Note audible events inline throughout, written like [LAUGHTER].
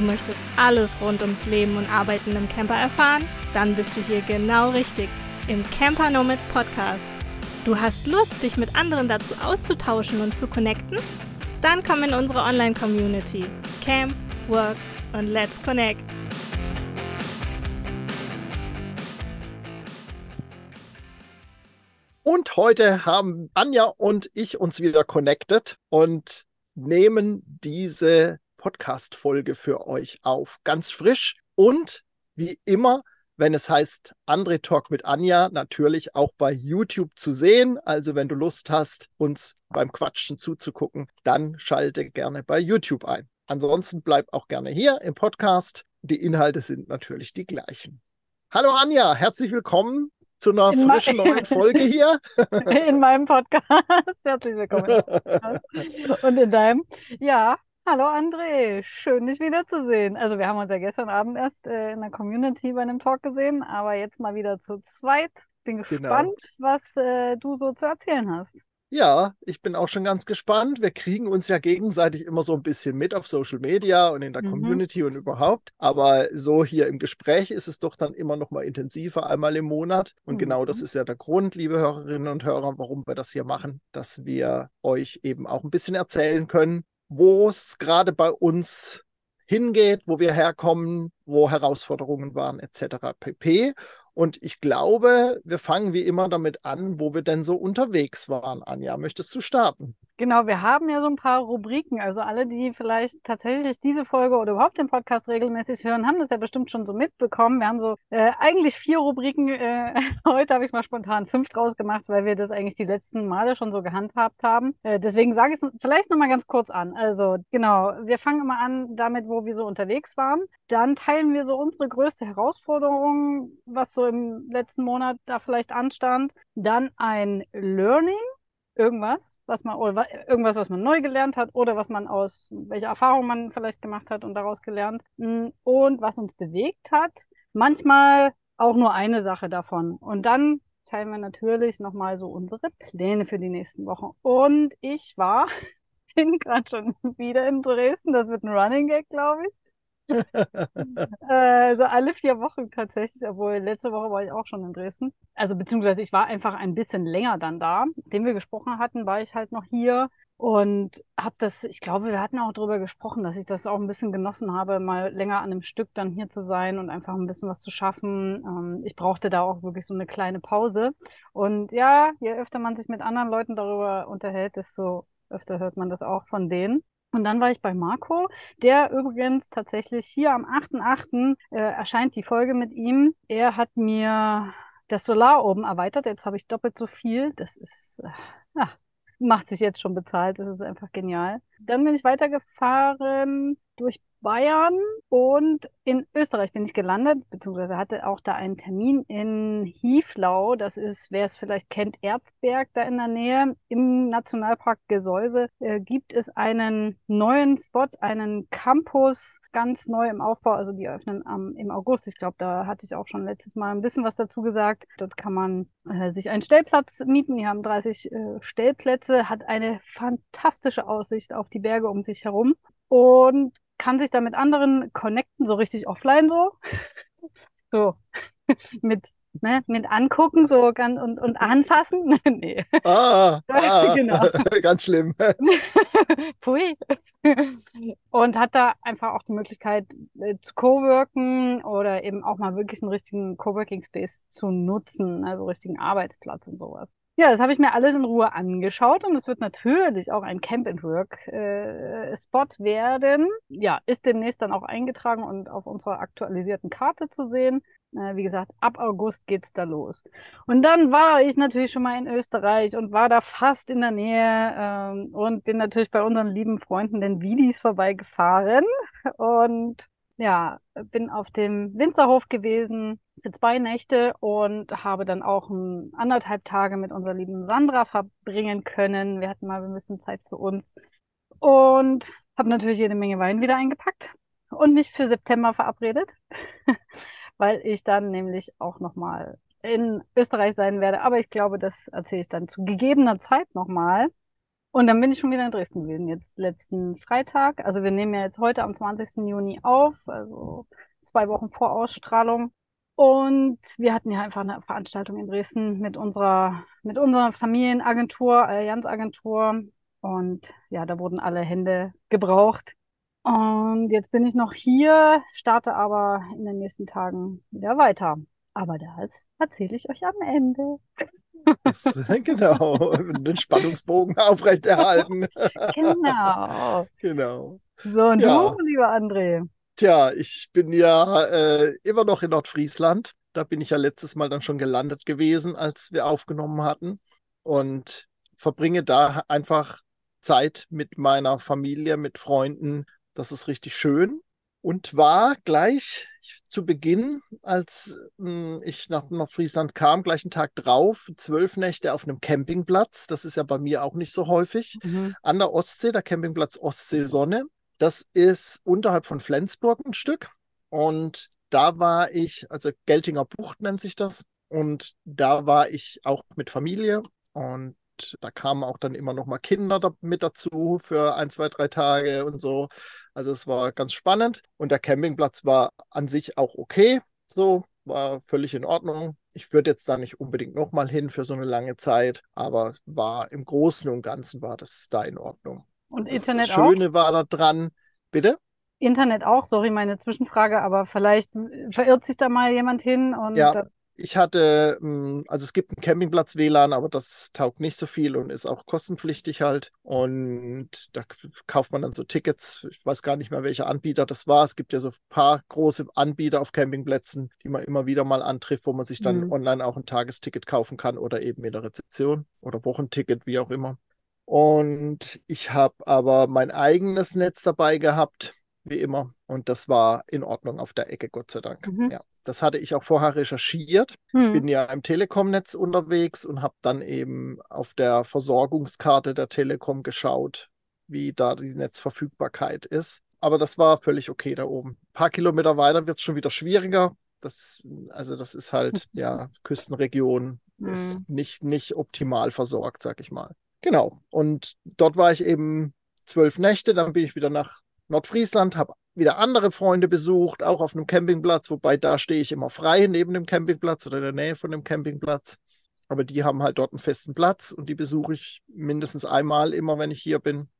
Du möchtest alles rund ums Leben und Arbeiten im Camper erfahren? Dann bist du hier genau richtig im Camper Nomads Podcast. Du hast Lust, dich mit anderen dazu auszutauschen und zu connecten? Dann komm in unsere Online-Community. Camp, Work und Let's Connect. Und heute haben Anja und ich uns wieder connected und nehmen diese Podcast-Folge für euch auf. Ganz frisch und wie immer, wenn es heißt André Talk mit Anja, natürlich auch bei YouTube zu sehen. Also wenn du Lust hast, uns beim Quatschen zuzugucken, dann schalte gerne bei YouTube ein. Ansonsten bleib auch gerne hier im Podcast. Die Inhalte sind natürlich die gleichen. Hallo Anja, herzlich willkommen zu einer in frischen neuen Folge hier. [LAUGHS] In meinem Podcast. Herzlich willkommen. [LAUGHS] Und in deinem. Ja, Hallo André, schön dich wiederzusehen. Also wir haben uns ja gestern Abend erst äh, in der Community bei einem Talk gesehen, aber jetzt mal wieder zu zweit. Bin genau. gespannt, genau. was äh, du so zu erzählen hast. Ja, ich bin auch schon ganz gespannt. Wir kriegen uns ja gegenseitig immer so ein bisschen mit auf Social Media und in der mhm. Community und überhaupt. Aber so hier im Gespräch ist es doch dann immer noch mal intensiver, einmal im Monat. Und mhm. genau das ist ja der Grund, liebe Hörerinnen und Hörer, warum wir das hier machen, dass wir euch eben auch ein bisschen erzählen können, wo es gerade bei uns hingeht, wo wir herkommen, wo Herausforderungen waren, etc. pp. Und ich glaube, wir fangen wie immer damit an, wo wir denn so unterwegs waren. Anja, möchtest du starten? Genau, wir haben ja so ein paar Rubriken. Also alle, die vielleicht tatsächlich diese Folge oder überhaupt den Podcast regelmäßig hören, haben das ja bestimmt schon so mitbekommen. Wir haben so äh, eigentlich vier Rubriken. Äh, [LAUGHS] heute habe ich mal spontan fünf draus gemacht, weil wir das eigentlich die letzten Male schon so gehandhabt haben. Äh, deswegen sage ich es vielleicht nochmal ganz kurz an. Also genau, wir fangen immer an damit, wo wir so unterwegs waren. Dann teilen wir so unsere größte Herausforderung, was so im letzten Monat da vielleicht anstand. Dann ein Learning, irgendwas was man, oder irgendwas, was man neu gelernt hat oder was man aus, welche Erfahrung man vielleicht gemacht hat und daraus gelernt hm, und was uns bewegt hat. Manchmal auch nur eine Sache davon. Und dann teilen wir natürlich nochmal so unsere Pläne für die nächsten Wochen. Und ich war, [LAUGHS] bin gerade schon wieder in Dresden. Das wird ein Running Gag, glaube ich äh, [LAUGHS] so alle vier Wochen tatsächlich, obwohl letzte Woche war ich auch schon in Dresden. Also beziehungsweise ich war einfach ein bisschen länger dann da. Nachdem wir gesprochen hatten, war ich halt noch hier und habe das, ich glaube, wir hatten auch darüber gesprochen, dass ich das auch ein bisschen genossen habe, mal länger an einem Stück dann hier zu sein und einfach ein bisschen was zu schaffen. Ähm, ich brauchte da auch wirklich so eine kleine Pause. Und ja, je öfter man sich mit anderen Leuten darüber unterhält, desto öfter hört man das auch von denen. Und dann war ich bei Marco, der übrigens tatsächlich hier am 8.8. Äh, erscheint die Folge mit ihm. Er hat mir das Solar oben erweitert. Jetzt habe ich doppelt so viel. Das ist, äh, macht sich jetzt schon bezahlt. Das ist einfach genial. Dann bin ich weitergefahren durch Bayern und in Österreich bin ich gelandet, beziehungsweise hatte auch da einen Termin in Hieflau. Das ist, wer es vielleicht kennt, Erzberg da in der Nähe. Im Nationalpark Gesäuse äh, gibt es einen neuen Spot, einen Campus, ganz neu im Aufbau. Also die öffnen am, im August. Ich glaube, da hatte ich auch schon letztes Mal ein bisschen was dazu gesagt. Dort kann man äh, sich einen Stellplatz mieten. Die haben 30 äh, Stellplätze, hat eine fantastische Aussicht auf die Berge um sich herum und kann sich da mit anderen connecten, so richtig offline so. [LAUGHS] So, [LAUGHS] mit, ne, mit angucken so ganz, und, und anfassen. [LAUGHS] nee. Ah, [LAUGHS] ah genau. [LAUGHS] ganz schlimm. Pui. Und hat da einfach auch die Möglichkeit äh, zu coworken oder eben auch mal wirklich einen richtigen Coworking Space zu nutzen, also richtigen Arbeitsplatz und sowas. Ja, das habe ich mir alles in Ruhe angeschaut und es wird natürlich auch ein Camp and Work äh, Spot werden. Ja, ist demnächst dann auch eingetragen und auf unserer aktualisierten Karte zu sehen. Äh, wie gesagt, ab August geht's da los. Und dann war ich natürlich schon mal in Österreich und war da fast in der Nähe ähm, und bin natürlich bei unseren lieben Freunden den Widis vorbeigefahren und ja, bin auf dem Winzerhof gewesen für zwei Nächte und habe dann auch ein, anderthalb Tage mit unserer lieben Sandra verbringen können. Wir hatten mal ein bisschen Zeit für uns und habe natürlich jede Menge Wein wieder eingepackt und mich für September verabredet, [LAUGHS] weil ich dann nämlich auch nochmal in Österreich sein werde. Aber ich glaube, das erzähle ich dann zu gegebener Zeit nochmal. Und dann bin ich schon wieder in Dresden gewesen, jetzt letzten Freitag. Also wir nehmen ja jetzt heute am 20. Juni auf, also zwei Wochen vor Ausstrahlung. Und wir hatten ja einfach eine Veranstaltung in Dresden mit unserer, mit unserer Familienagentur, Allianzagentur. Und ja, da wurden alle Hände gebraucht. Und jetzt bin ich noch hier, starte aber in den nächsten Tagen wieder weiter. Aber das erzähle ich euch am Ende. Das, [LAUGHS] genau, den Spannungsbogen aufrechterhalten. [LAUGHS] Genau. genau. So, und Ja. du, lieber André. Tja, ich bin ja äh, immer noch in Nordfriesland. Da bin ich ja letztes Mal dann schon gelandet gewesen, als wir aufgenommen hatten. Und verbringe da einfach Zeit mit meiner Familie, mit Freunden. Das ist richtig schön. Und war gleich zu Beginn, als mh, ich nach Nordfriesland kam, gleich einen Tag drauf, zwölf Nächte auf einem Campingplatz. Das ist ja bei mir auch nicht so häufig. Mhm. An der Ostsee, der Campingplatz Ostsee Sonne. Das ist unterhalb von Flensburg ein Stück. Und da war ich, also Geltinger Bucht nennt sich das. Und da war ich auch mit Familie. Und da kamen auch dann immer noch mal Kinder da mit dazu für ein, zwei, drei Tage und so. Also es war ganz spannend. Und der Campingplatz war an sich auch okay. So, war völlig in Ordnung. Ich würde jetzt da nicht unbedingt noch mal hin für so eine lange Zeit, aber war im Großen und Ganzen war das da in Ordnung. Und Das Internet auch? Schöne war da dran. Bitte? Internet auch, sorry, meine Zwischenfrage, aber vielleicht verirrt sich da mal jemand hin und Ja. Ich hatte, mh, also es gibt einen Campingplatz WLAN, aber das taugt nicht so viel und ist auch kostenpflichtig halt. Und da kauft man dann so Tickets. Ich weiß gar nicht mehr, welcher Anbieter das war. Es gibt ja so ein paar große Anbieter auf Campingplätzen, die man immer wieder mal antrifft, wo man sich dann Mhm. online auch ein Tagesticket kaufen kann oder eben in der Rezeption oder Wochenticket, wie auch immer. Und ich habe aber mein eigenes Netz dabei gehabt, wie immer. Und das war in Ordnung auf der Ecke, Gott sei Dank. Mhm. Ja, das hatte ich auch vorher recherchiert. Hm. bin ja im Telekom-Netz unterwegs und habe dann eben auf der Versorgungskarte der Telekom geschaut, wie da die Netzverfügbarkeit ist. Aber das war völlig okay da oben. Ein paar Kilometer weiter wird es schon wieder schwieriger. Das, also das ist halt, [LAUGHS] ja, Küstenregion ist Hm. nicht, nicht optimal versorgt, sag ich mal. Genau. Und dort war ich eben zwölf Nächte, dann bin ich wieder nach Nordfriesland, habe wieder andere Freunde besucht, auch auf einem Campingplatz, wobei da stehe ich immer frei neben dem Campingplatz oder in der Nähe von dem Campingplatz. Aber die haben halt dort einen festen Platz und die besuche ich mindestens einmal immer, wenn ich hier bin.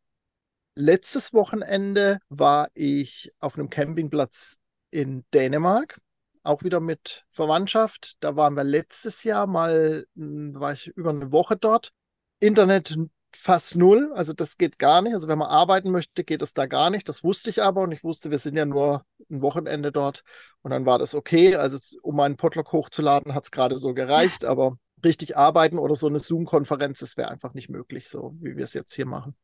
Letztes Wochenende war ich auf einem Campingplatz in Dänemark, auch wieder mit Verwandtschaft. Da waren wir letztes Jahr mal, mh, war ich über eine Woche dort. Internet fast null, also das geht gar nicht. Also wenn man arbeiten möchte, geht es da gar nicht. Das wusste ich aber und ich wusste, wir sind ja nur ein Wochenende dort und dann war das okay. Also um meinen Potluck hochzuladen, hat es gerade so gereicht, aber richtig arbeiten oder so eine Zoom-Konferenz, das wäre einfach nicht möglich, so wie wir es jetzt hier machen.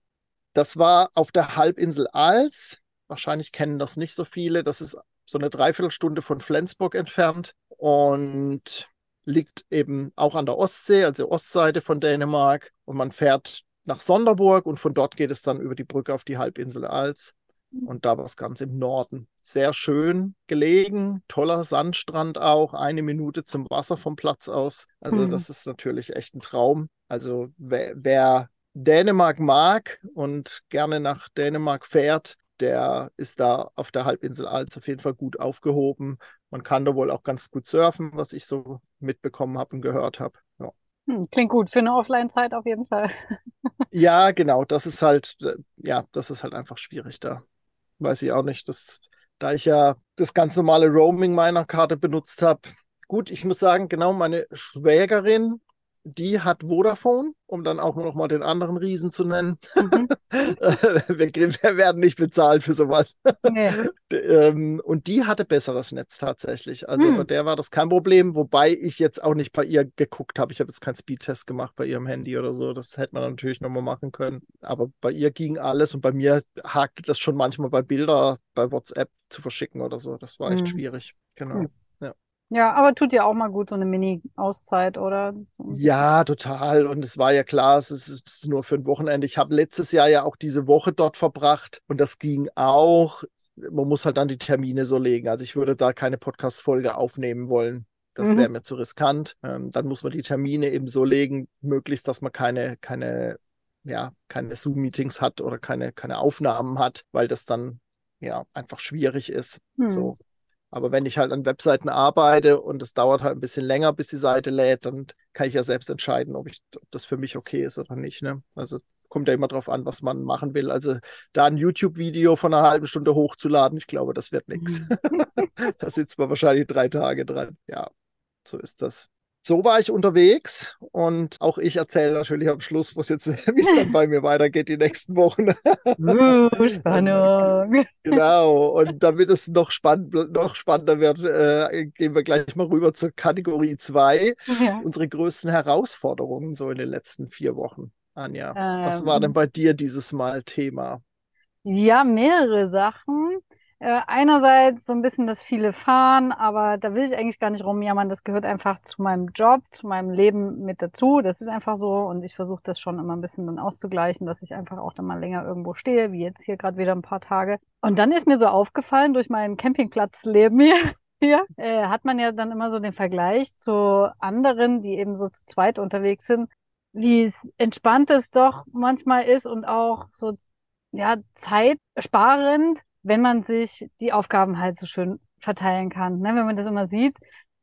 Das war auf der Halbinsel Als. Wahrscheinlich kennen das nicht so viele. Das ist so eine Dreiviertelstunde von Flensburg entfernt und liegt eben auch an der Ostsee, also Ostseite von Dänemark. Und man fährt nach Sonderburg und von dort geht es dann über die Brücke auf die Halbinsel Als. Und da war es ganz im Norden. Sehr schön gelegen, toller Sandstrand auch, eine Minute zum Wasser vom Platz aus. Also Hm. das ist natürlich echt ein Traum. Also wer, wer Dänemark mag und gerne nach Dänemark fährt, der ist da auf der Halbinsel Als auf jeden Fall gut aufgehoben. Man kann da wohl auch ganz gut surfen, was ich so mitbekommen habe und gehört habe. Hm, klingt gut für eine Offline-Zeit auf jeden Fall. [LAUGHS] Ja, genau, das ist halt, äh, ja, das ist halt einfach schwierig da. Weiß ich auch nicht, dass, da ich ja das ganz normale Roaming meiner Karte benutzt habe. Gut, ich muss sagen, genau, meine Schwägerin, die hat Vodafone, um dann auch noch mal den anderen Riesen zu nennen. Mhm. [LAUGHS] wir, wir werden nicht bezahlt für sowas. Nee. [LAUGHS] Ähm, und die hatte besseres Netz tatsächlich. Also Hm. bei der war das kein Problem, wobei ich jetzt auch nicht bei ihr geguckt habe. Ich habe jetzt keinen Speedtest gemacht bei ihrem Handy oder so. Das hätte man natürlich nochmal machen können. Aber bei ihr ging alles und bei mir hakte das schon manchmal bei Bilder bei WhatsApp zu verschicken oder so. Das war echt Hm. schwierig. Genau. Ja, aber tut dir auch mal gut, so eine Mini-Auszeit, oder? Ja, total. Und es war ja klar, es ist, es ist nur für ein Wochenende. Ich habe letztes Jahr ja auch diese Woche dort verbracht und das ging auch. Man muss halt dann die Termine so legen. Also ich würde da keine Podcast-Folge aufnehmen wollen. Das Mhm. wäre mir zu riskant. Ähm, dann muss man die Termine eben so legen, möglichst, dass man keine, keine ja, keine Zoom-Meetings hat oder keine, keine Aufnahmen hat, weil das dann ja einfach schwierig ist. Hm. So. Aber wenn ich halt an Webseiten arbeite und es dauert halt ein bisschen länger, bis die Seite lädt, dann kann ich ja selbst entscheiden, ob, ich, ob das für mich okay ist oder nicht. Ne? Also kommt ja immer drauf an, was man machen will. Also da ein YouTube-Video von einer halben Stunde hochzuladen, ich glaube, das wird nichts. Hm. [LAUGHS] da sitzt man wahrscheinlich drei Tage dran. Ja, so ist das so war ich unterwegs und auch ich erzähle natürlich am Schluss, was jetzt, [LAUGHS] wie es dann bei mir weitergeht die nächsten Wochen. Uh, Spannung. [LAUGHS] genau. Und damit es noch, spann noch spannender wird, äh, gehen wir gleich mal rüber zur Kategorie 2. Ja. Unsere größten Herausforderungen so in den letzten vier Wochen. Anja, ähm, was war denn bei dir dieses Mal Thema? Ja, mehrere Sachen. Äh, einerseits so ein bisschen das viele Fahren, aber da will ich eigentlich gar nicht rumjammern. Das gehört einfach zu meinem Job, zu meinem Leben mit dazu. Das ist einfach so und ich versuche das schon immer ein bisschen dann auszugleichen, dass ich einfach auch dann mal länger irgendwo stehe, wie jetzt hier gerade wieder ein paar Tage. Und dann ist mir so aufgefallen durch mein Campingplatzleben hier. [LAUGHS] Hier äh, hat man ja dann immer so den Vergleich zu anderen, die eben so zu zweit unterwegs sind, wie entspannt es doch manchmal ist und auch so ja zeitsparend, wenn man sich die Aufgaben halt so schön verteilen kann. Ne? Wenn man das immer sieht,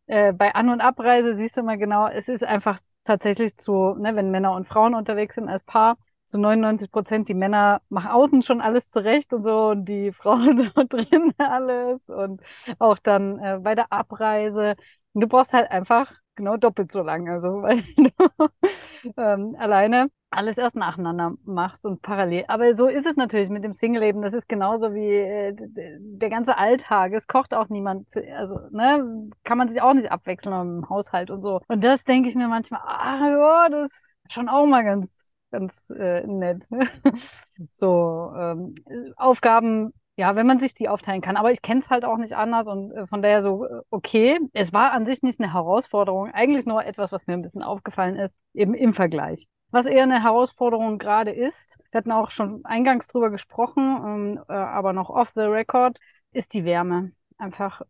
äh, bei An- und Abreise siehst du immer genau, es ist einfach tatsächlich zu, ne, wenn Männer und Frauen unterwegs sind als Paar, zu 99 Prozent die Männer machen außen schon alles zurecht und so und die [LAUGHS] Frauen [LAUGHS] drin alles und auch dann äh, bei der Abreise. du brauchst halt einfach genau doppelt so lang, also [LAUGHS] weil du ähm, alleine alles erst nacheinander machst und parallel. Aber so ist es natürlich mit dem Single-Leben. Das ist genauso wie äh, der ganze Alltag. Es kocht auch niemand. Also, ne, kann man sich auch nicht abwechseln im Haushalt und so. Und das denke ich mir manchmal, ah ja, das ist schon auch mal ganz, ganz äh, nett. [LAUGHS] so, ähm, Aufgaben ja, wenn man sich die aufteilen kann. Aber ich kenne es halt auch nicht anders und äh, von daher so, äh, okay. Es war an sich nicht eine Herausforderung, eigentlich nur etwas, was mir ein bisschen aufgefallen ist, eben im Vergleich. Was eher eine Herausforderung gerade ist, wir hatten auch schon eingangs drüber gesprochen, ähm, äh, aber noch off the record, ist die Wärme. Einfach,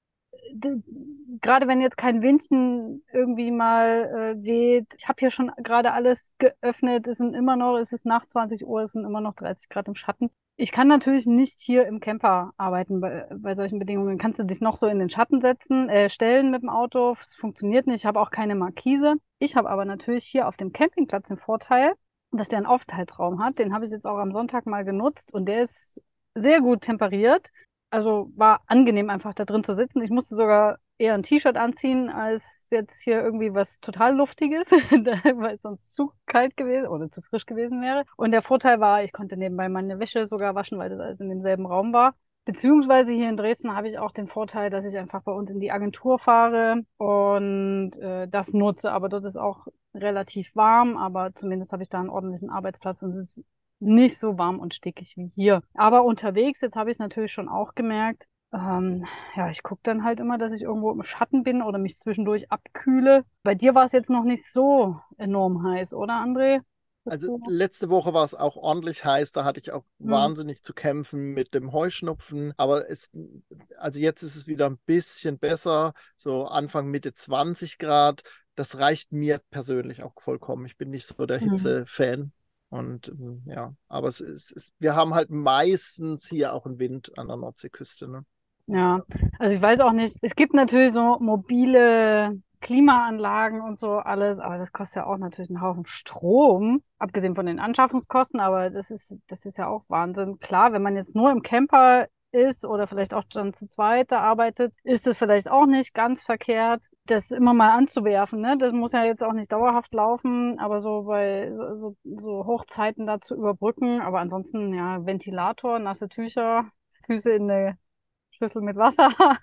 gerade wenn jetzt kein Windchen irgendwie mal äh, weht, ich habe hier schon gerade alles geöffnet, es sind immer noch, es ist nach 20 Uhr, es sind immer noch 30 Grad im Schatten. Ich kann natürlich nicht hier im Camper arbeiten bei, bei solchen Bedingungen. Kannst du dich noch so in den Schatten setzen, äh, stellen mit dem Auto? Es funktioniert nicht. Ich habe auch keine Markise. Ich habe aber natürlich hier auf dem Campingplatz den Vorteil, dass der einen Aufenthaltsraum hat. Den habe ich jetzt auch am Sonntag mal genutzt und der ist sehr gut temperiert. Also war angenehm einfach da drin zu sitzen. Ich musste sogar eher ein T-Shirt anziehen, als jetzt hier irgendwie was total Luftiges, [LAUGHS] weil es sonst zu kalt gewesen oder zu frisch gewesen wäre. Und der Vorteil war, ich konnte nebenbei meine Wäsche sogar waschen, weil das alles in demselben Raum war. Beziehungsweise hier in Dresden habe ich auch den Vorteil, dass ich einfach bei uns in die Agentur fahre und äh, das nutze. Aber dort ist auch relativ warm, aber zumindest habe ich da einen ordentlichen Arbeitsplatz und es ist nicht so warm und stickig wie hier. Aber unterwegs, jetzt habe ich es natürlich schon auch gemerkt, ähm, ja, ich gucke dann halt immer, dass ich irgendwo im Schatten bin oder mich zwischendurch abkühle. Bei dir war es jetzt noch nicht so enorm heiß, oder André? Also letzte Woche war es auch ordentlich heiß, da hatte ich auch mhm. wahnsinnig zu kämpfen mit dem Heuschnupfen, aber es, also jetzt ist es wieder ein bisschen besser, so Anfang Mitte 20 Grad. Das reicht mir persönlich auch vollkommen. Ich bin nicht so der mhm. Hitze-Fan. Und ja, aber es ist, es, wir haben halt meistens hier auch einen Wind an der Nordseeküste. Ne? Ja, also ich weiß auch nicht. Es gibt natürlich so mobile Klimaanlagen und so alles, aber das kostet ja auch natürlich einen Haufen Strom, abgesehen von den Anschaffungskosten, aber das ist, das ist ja auch Wahnsinn. Klar, wenn man jetzt nur im Camper ist oder vielleicht auch dann zu zweit da arbeitet, ist es vielleicht auch nicht ganz verkehrt, das immer mal anzuwerfen. Ne? Das muss ja jetzt auch nicht dauerhaft laufen, aber so bei so, so Hochzeiten da zu überbrücken. Aber ansonsten, ja, Ventilator, nasse Tücher, Füße in eine Schüssel mit Wasser. [LAUGHS]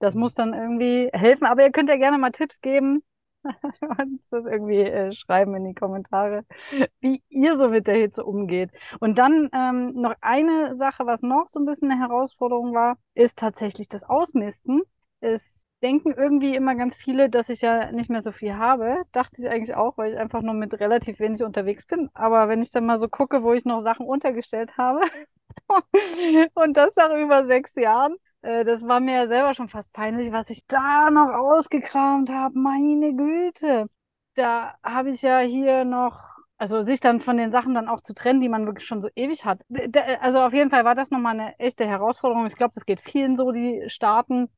Das muss dann irgendwie helfen. Aber ihr könnt ja gerne mal Tipps geben. Und das irgendwie äh, schreiben in die Kommentare, wie ihr so mit der Hitze umgeht. Und dann ähm, noch eine Sache, was noch so ein bisschen eine Herausforderung war, ist tatsächlich das Ausmisten. Es denken irgendwie immer ganz viele, dass ich ja nicht mehr so viel habe. Dachte ich eigentlich auch, weil ich einfach nur mit relativ wenig unterwegs bin. Aber wenn ich dann mal so gucke, wo ich noch Sachen untergestellt habe, [LAUGHS] und das nach über sechs Jahren, das war mir ja selber schon fast peinlich, was ich da noch ausgekramt habe. Meine Güte. Da habe ich ja hier noch also sich dann von den Sachen dann auch zu trennen, die man wirklich schon so ewig hat. Also auf jeden Fall war das nochmal eine echte Herausforderung. Ich glaube, das geht vielen so, die starten,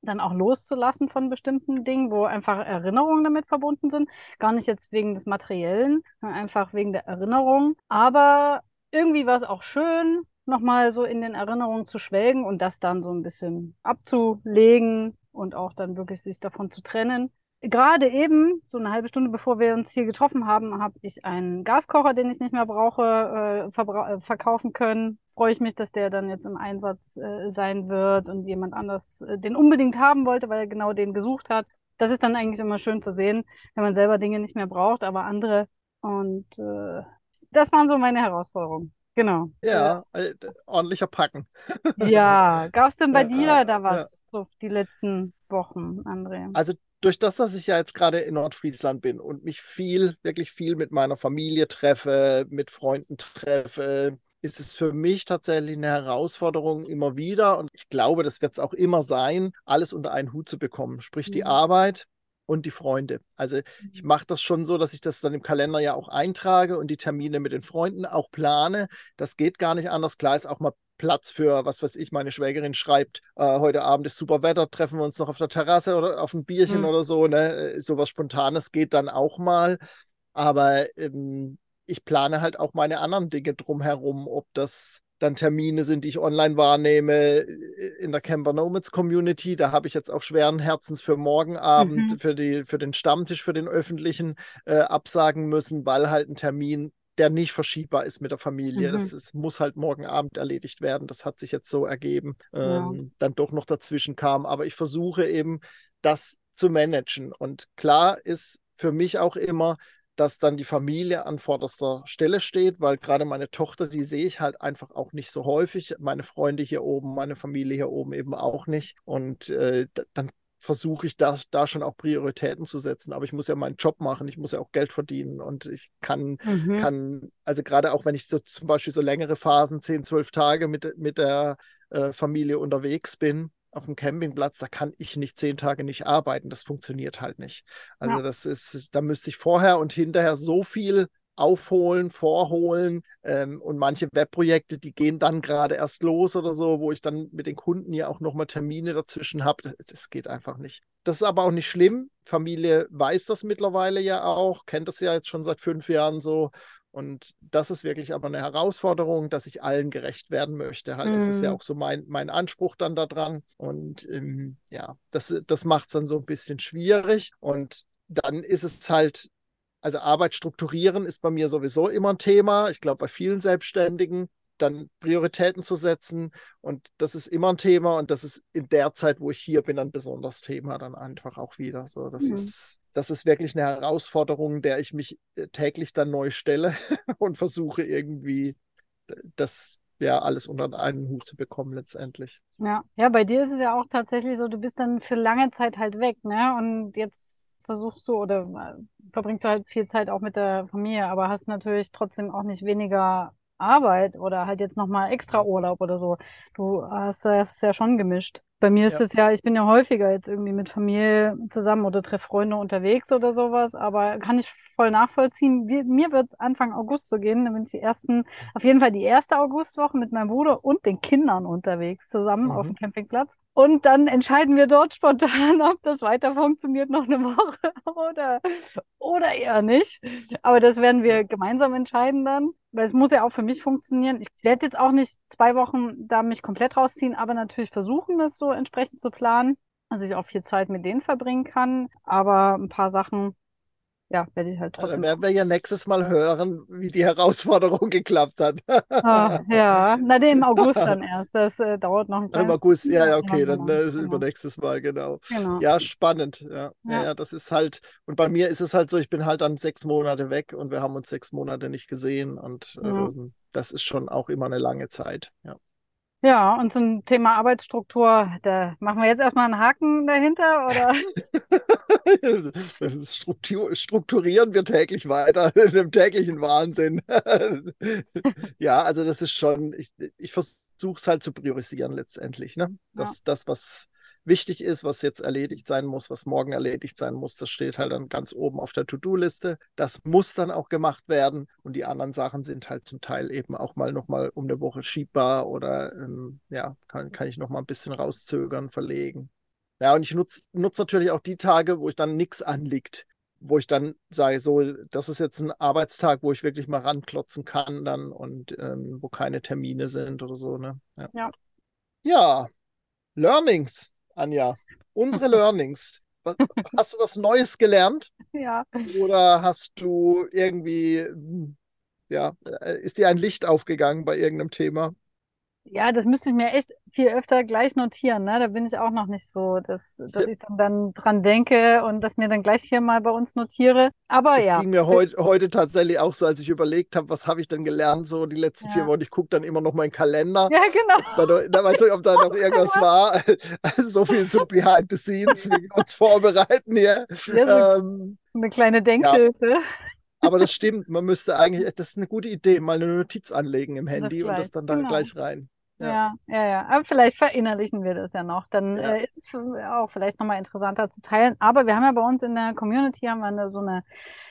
dann auch loszulassen von bestimmten Dingen, wo einfach Erinnerungen damit verbunden sind. Gar nicht jetzt wegen des Materiellen, einfach wegen der Erinnerung. Aber irgendwie war es auch schön, nochmal so in den Erinnerungen zu schwelgen und das dann so ein bisschen abzulegen und auch dann wirklich sich davon zu trennen gerade eben, so eine halbe Stunde bevor wir uns hier getroffen haben, habe ich einen Gaskocher, den ich nicht mehr brauche, äh, äh, verkaufen können. Freue ich mich, dass der dann jetzt im Einsatz äh, sein wird und jemand anders äh, den unbedingt haben wollte, weil er genau den gesucht hat. Das ist dann eigentlich immer schön zu sehen, wenn man selber Dinge nicht mehr braucht, aber andere. Und äh, das waren so meine Herausforderungen. Genau. Ja, äh, ordentlicher Packen. [LAUGHS] ja, gab es denn bei dir da was ja. so die letzten Wochen, André? Also durch das, dass ich ja jetzt gerade in Nordfriesland bin und mich viel, wirklich viel mit meiner Familie treffe, mit Freunden treffe, ist es für mich tatsächlich eine Herausforderung immer wieder und ich glaube, das wird es auch immer sein, alles unter einen Hut zu bekommen. Sprich die mhm. Arbeit und die Freunde. Also ich mhm. mache das schon so, dass ich das dann im Kalender ja auch eintrage und die Termine mit den Freunden auch plane. Das geht gar nicht anders. Klar ist auch mal Platz für, was weiß ich, meine Schwägerin schreibt, äh, heute Abend ist super Wetter, treffen wir uns noch auf der Terrasse oder auf ein Bierchen mhm. oder so. Ne? Sowas Spontanes geht dann auch mal. Aber ähm, ich plane halt auch meine anderen Dinge drumherum, ob das dann Termine sind, die ich online wahrnehme äh, in der Camper Nomads Community. Da habe ich jetzt auch schweren Herzens für morgen Abend, mhm. für, die, für den Stammtisch, für den öffentlichen äh, absagen müssen, weil halt ein Termin der nicht verschiebbar ist mit der Familie. Mhm. Das ist, muss halt morgen Abend erledigt werden. Das hat sich jetzt so ergeben, ja. ähm, dann doch noch dazwischen kam. Aber ich versuche eben, das zu managen. Und klar ist für mich auch immer, dass dann die Familie an vorderster Stelle steht, weil gerade meine Tochter, die sehe ich halt einfach auch nicht so häufig. Meine Freunde hier oben, meine Familie hier oben eben auch nicht. Und äh, dann versuche ich da, da schon auch Prioritäten zu setzen. Aber ich muss ja meinen Job machen, ich muss ja auch Geld verdienen und ich kann, mhm. kann also gerade auch wenn ich so zum Beispiel so längere Phasen, 10, 12 Tage mit, mit der äh, Familie unterwegs bin, auf dem Campingplatz, da kann ich nicht zehn Tage nicht arbeiten. Das funktioniert halt nicht. Also ja. das ist, da müsste ich vorher und hinterher so viel aufholen, vorholen. Ähm, und manche Webprojekte, die gehen dann gerade erst los oder so, wo ich dann mit den Kunden ja auch nochmal Termine dazwischen habe. Das geht einfach nicht. Das ist aber auch nicht schlimm. Familie weiß das mittlerweile ja auch, kennt das ja jetzt schon seit fünf Jahren so. Und das ist wirklich aber eine Herausforderung, dass ich allen gerecht werden möchte. Halt, mm. Das ist ja mhm. auch so mein, mein Anspruch dann daran. Und ähm, ja, das, das macht es dann so ein bisschen schwierig. Und dann ist es halt also Arbeit strukturieren ist bei mir sowieso immer ein Thema. Ich glaube, bei vielen Selbstständigen dann Prioritäten zu setzen. Und das ist immer ein Thema. Und das ist in der Zeit, wo ich hier bin, ein besonderes Thema dann einfach auch wieder. So, das mhm. ist, das ist wirklich eine Herausforderung, der ich mich äh, täglich dann neu stelle [LAUGHS] und versuche irgendwie das ja alles unter einen Hut zu bekommen letztendlich. Ja, ja, bei dir ist es ja auch tatsächlich so, du bist dann für lange Zeit halt weg, ne? Und jetzt versuchst du oder äh, verbringst du halt viel Zeit auch mit der Familie, aber hast natürlich trotzdem auch nicht weniger Arbeit oder halt jetzt nochmal extra Urlaub oder so. Du hast das ja schon gemischt. Bei mir ist es ja. ja, ich bin ja häufiger jetzt irgendwie mit Familie zusammen oder treffe Freunde unterwegs oder sowas, aber kann ich voll nachvollziehen. Wie, mir wird es Anfang August so gehen, dann bin ich die ersten, auf jeden Fall die erste Augustwoche mit meinem Bruder und den Kindern unterwegs zusammen mhm. auf dem Campingplatz. Und dann entscheiden wir dort [LAUGHS] spontan, ob das weiter funktioniert noch eine Woche [LAUGHS] oder, oder eher nicht. Aber das werden wir gemeinsam entscheiden dann, weil es muss ja auch für mich funktionieren. Ich werde jetzt auch nicht zwei Wochen da mich komplett rausziehen, aber natürlich versuchen, das so entsprechend zu planen, dass ich auch viel Zeit mit denen verbringen kann. Aber ein paar Sachen, ja, werde ich halt trotzdem. Dann werden wir ja nächstes Mal hören, wie die Herausforderung [LAUGHS] geklappt hat. Ah, ja, na, im [LAUGHS] August dann erst. Das äh, dauert noch ein bisschen. Im August, ja, ja, okay, dann äh, genau. übernächstes Mal, genau. genau. Ja, spannend. Ja. Ja. ja, das ist halt, und bei mir ist es halt so, ich bin halt dann sechs Monate weg und wir haben uns sechs Monate nicht gesehen und ähm, das ist schon auch immer eine lange Zeit. Ja. Ja, und zum Thema Arbeitsstruktur, da machen wir jetzt erstmal einen Haken dahinter, oder? [LAUGHS] Struktur, strukturieren wir täglich weiter [LAUGHS] in dem täglichen Wahnsinn. [LAUGHS] ja, also das ist schon, ich, ich versuche es halt zu priorisieren letztendlich. Ne? Das, ja. das was, wichtig ist, was jetzt erledigt sein muss, was morgen erledigt sein muss. Das steht halt dann ganz oben auf der To-Do-Liste. Das muss dann auch gemacht werden. Und die anderen Sachen sind halt zum Teil eben auch mal nochmal um eine Woche schiebbar oder ähm, ja, kann, kann ich nochmal ein bisschen rauszögern, verlegen. Ja, und ich nutze nutz natürlich auch die Tage, wo ich dann nichts anliegt wo ich dann sage, so, das ist jetzt ein Arbeitstag, wo ich wirklich mal ranklotzen kann dann und ähm, wo keine Termine sind oder so. Ne? Ja. ja. ja. Learnings, Anja. Unsere Learnings. Was, hast du was Neues gelernt? [LAUGHS] Ja. Oder hast du irgendwie, ja, äh, ist dir ein Licht aufgegangen bei irgendeinem Thema? Ja, das müsste ich mir echt viel öfter gleich notieren. Ne? Da bin ich auch noch nicht so, dass, dass ich dann, dann dran denke und das mir dann gleich hier mal bei uns notiere. Aber das ja. Das ging mir heut, heute tatsächlich auch so, als ich überlegt habe, was habe ich denn gelernt, so die letzten ja. vier Wochen. Ich gucke dann immer noch meinen Kalender. Ja, genau. Da, da, weißt du, ob da noch [LAUGHS] irgendwas war. Also [LAUGHS] so viel so behind the scenes, wie wir uns vorbereiten hier. Ja, so ähm, eine kleine Denkhilfe. Ja. Aber das stimmt, man müsste eigentlich, das ist eine gute Idee, mal eine Notiz anlegen im Handy das und das dann genau. da gleich rein. Ja. ja, ja, ja. Aber vielleicht verinnerlichen wir das ja noch. Dann ja. äh, ist es auch vielleicht nochmal interessanter zu teilen. Aber wir haben ja bei uns in der Community haben wir eine, so eine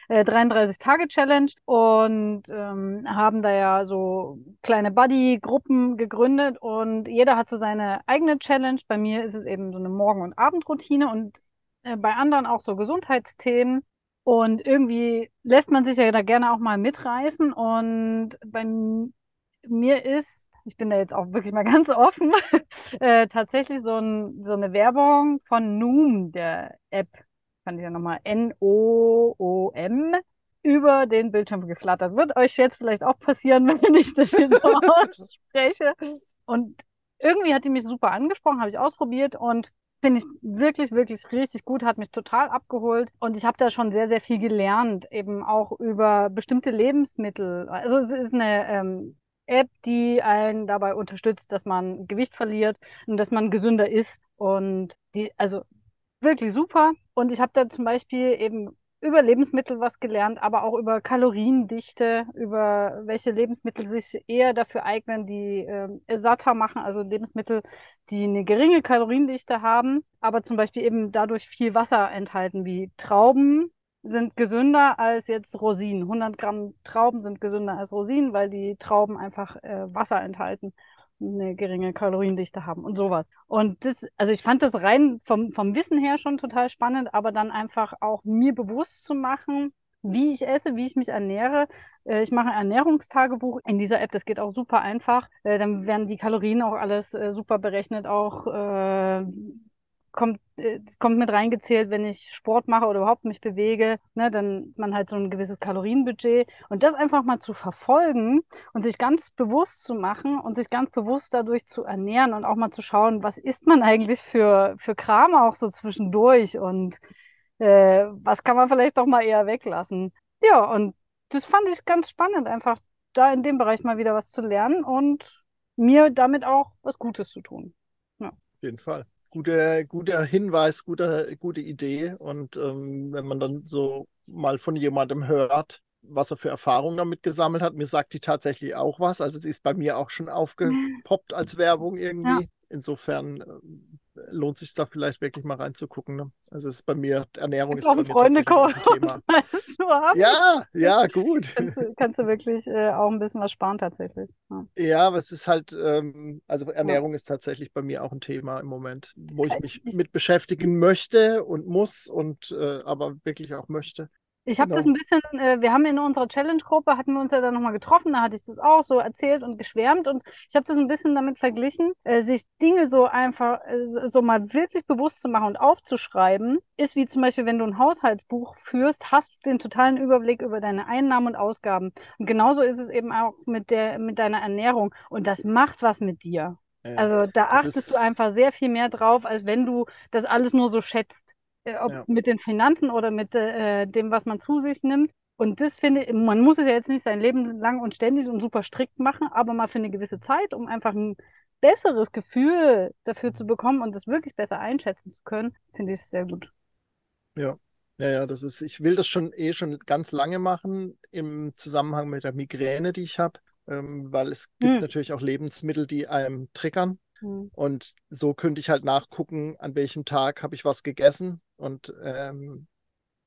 äh, 33-Tage-Challenge und ähm, haben da ja so kleine Buddy-Gruppen gegründet und jeder hat so seine eigene Challenge. Bei mir ist es eben so eine Morgen- und Abendroutine und äh, bei anderen auch so Gesundheitsthemen. Und irgendwie lässt man sich ja da gerne auch mal mitreißen. Und bei mir ist, ich bin da jetzt auch wirklich mal [LAUGHS] ganz offen, [LAUGHS] äh, tatsächlich so, ein, so eine Werbung von Noom, der App, kann ich ja nochmal, N-O-O-M, über den Bildschirm geflattert. Wird euch jetzt vielleicht auch passieren, [LAUGHS] wenn ich das jetzt so ausspreche. Und irgendwie hat die mich super angesprochen, habe ich ausprobiert und Finde ich wirklich, wirklich richtig gut, hat mich total abgeholt. Und ich habe da schon sehr, sehr viel gelernt, eben auch über bestimmte Lebensmittel. Also es ist eine ähm, App, die einen dabei unterstützt, dass man Gewicht verliert und dass man gesünder isst. Und die, also wirklich super. Und ich habe da zum Beispiel eben über Lebensmittel was gelernt, aber auch über Kaloriendichte, über welche Lebensmittel sich eher dafür eignen, die äh, satter machen, also Lebensmittel, die eine geringe Kaloriendichte haben, aber zum Beispiel eben dadurch viel Wasser enthalten, wie Trauben sind gesünder als jetzt Rosinen. 100 Gramm Trauben sind gesünder als Rosinen, weil die Trauben einfach äh, Wasser enthalten eine geringe Kaloriendichte haben und sowas. Und das, also ich fand das rein vom, vom Wissen her schon total spannend, aber dann einfach auch mir bewusst zu machen, wie ich esse, wie ich mich ernähre. Äh, ich mache ein Ernährungstagebuch in dieser App, das geht auch super einfach. Äh, dann werden die Kalorien auch alles äh, super berechnet, auch kommt, äh, es kommt mit reingezählt, wenn ich Sport mache oder überhaupt mich bewege, ne, dann man halt so ein gewisses Kalorienbudget und das einfach mal zu verfolgen und sich ganz bewusst zu machen und sich ganz bewusst dadurch zu ernähren und auch mal zu schauen, was isst man [LAUGHS] eigentlich für, für Kram auch so zwischendurch und äh, was kann man vielleicht doch mal eher weglassen. Ja, und das fand ich ganz spannend, einfach da in dem Bereich mal wieder was zu lernen und mir damit auch was Gutes zu tun. Ja. Auf jeden Fall guter, guter Hinweis, guter, gute Idee. Und ähm, wenn man dann so mal von jemandem hört, was er für Erfahrungen damit gesammelt hat, mir sagt die tatsächlich auch was. Also sie ist bei mir auch schon aufgepoppt als Werbung irgendwie. Ja. Insofern ähm, lohnt sich da vielleicht wirklich mal reinzugucken. Ne? Also es ist bei mir, Ernährung ist bei mir Freunde ein Thema. [LAUGHS] ja, ja, gut. Kannst du, kannst du wirklich äh, auch ein bisschen was sparen tatsächlich. Ja, ja aber es ist halt, ähm, also Ernährung ja. ist tatsächlich bei mir auch ein Thema im Moment, wo ich mich mit beschäftigen möchte und muss und äh, aber wirklich auch möchte. Ich habe genau. das ein bisschen, äh, wir haben in unserer Challenge-Gruppe, hatten wir uns ja dann nochmal getroffen, da hatte ich das auch so erzählt und geschwärmt und ich habe das ein bisschen damit verglichen, äh, sich Dinge so einfach, äh, so mal wirklich bewusst zu machen und aufzuschreiben, ist wie zum Beispiel, wenn du ein Haushaltsbuch führst, hast du den totalen Überblick über deine Einnahmen und Ausgaben. Und genauso ist es eben auch mit, der, mit deiner Ernährung und das macht was mit dir. Ja, also da achtest du einfach sehr viel mehr drauf, als wenn du das alles nur so schätzt. Äh, ob ja. mit den Finanzen oder mit äh, dem, was man zu sich nimmt. Und das finde ich, man muss es ja jetzt nicht sein Leben lang und ständig und super strikt machen, aber mal für eine gewisse Zeit, um einfach ein besseres Gefühl dafür zu bekommen und das wirklich besser einschätzen zu können, finde ich es sehr gut. Ja. Ja, ja, das ist, ich will das schon eh schon ganz lange machen im Zusammenhang mit der Migräne, die ich habe, ähm, weil es gibt hm. natürlich auch Lebensmittel, die einem triggern Mhm. Und so könnte ich halt nachgucken, an welchem Tag habe ich was gegessen und ähm,